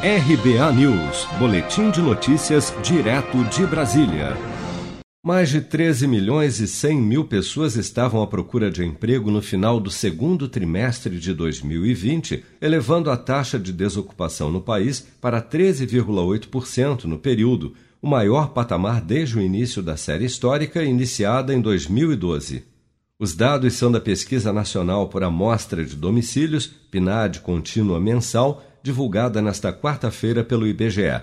RBA News, Boletim de Notícias, direto de Brasília. Mais de 13 milhões e 100 mil pessoas estavam à procura de emprego no final do segundo trimestre de 2020, elevando a taxa de desocupação no país para 13,8% no período, o maior patamar desde o início da série histórica iniciada em 2012. Os dados são da Pesquisa Nacional por Amostra de Domicílios, PNAD Contínua Mensal, divulgada nesta quarta-feira pelo IBGE.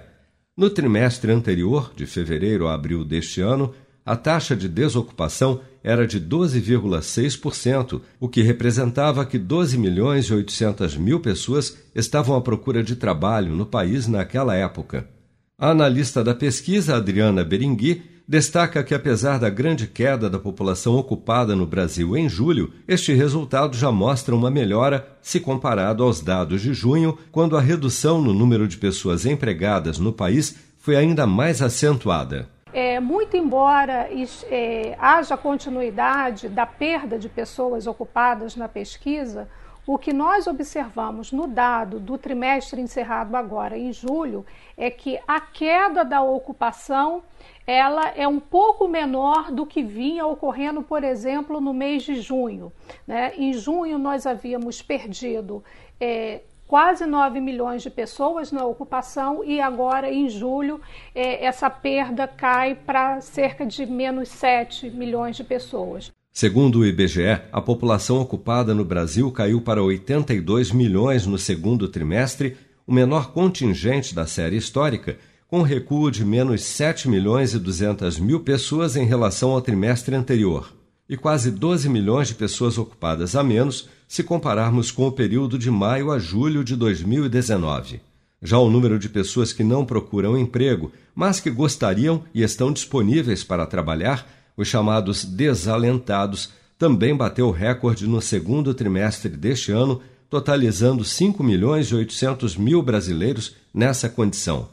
No trimestre anterior, de fevereiro a abril deste ano, a taxa de desocupação era de 12,6%, o que representava que 12 milhões e 800 mil pessoas estavam à procura de trabalho no país naquela época. A analista da pesquisa, Adriana Beringui, destaca que, apesar da grande queda da população ocupada no Brasil em julho, este resultado já mostra uma melhora se comparado aos dados de junho, quando a redução no número de pessoas empregadas no país foi ainda mais acentuada. É, muito embora é, haja continuidade da perda de pessoas ocupadas na pesquisa, o que nós observamos no dado do trimestre encerrado agora em julho é que a queda da ocupação ela é um pouco menor do que vinha ocorrendo, por exemplo, no mês de junho. Né? Em junho nós havíamos perdido é, quase 9 milhões de pessoas na ocupação e agora em julho é, essa perda cai para cerca de menos 7 milhões de pessoas. Segundo o IBGE, a população ocupada no Brasil caiu para 82 milhões no segundo trimestre, o menor contingente da série histórica, com recuo de menos 7 milhões e 200 mil pessoas em relação ao trimestre anterior, e quase 12 milhões de pessoas ocupadas a menos se compararmos com o período de maio a julho de 2019. Já o número de pessoas que não procuram emprego, mas que gostariam e estão disponíveis para trabalhar, os chamados desalentados, também bateu recorde no segundo trimestre deste ano, totalizando 5 milhões e 800 mil brasileiros nessa condição.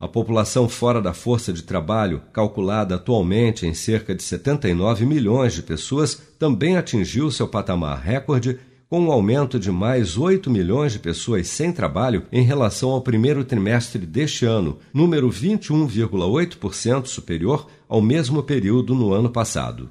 A população fora da força de trabalho, calculada atualmente em cerca de 79 milhões de pessoas, também atingiu seu patamar recorde, com um aumento de mais 8 milhões de pessoas sem trabalho em relação ao primeiro trimestre deste ano, número 21,8% superior ao mesmo período no ano passado.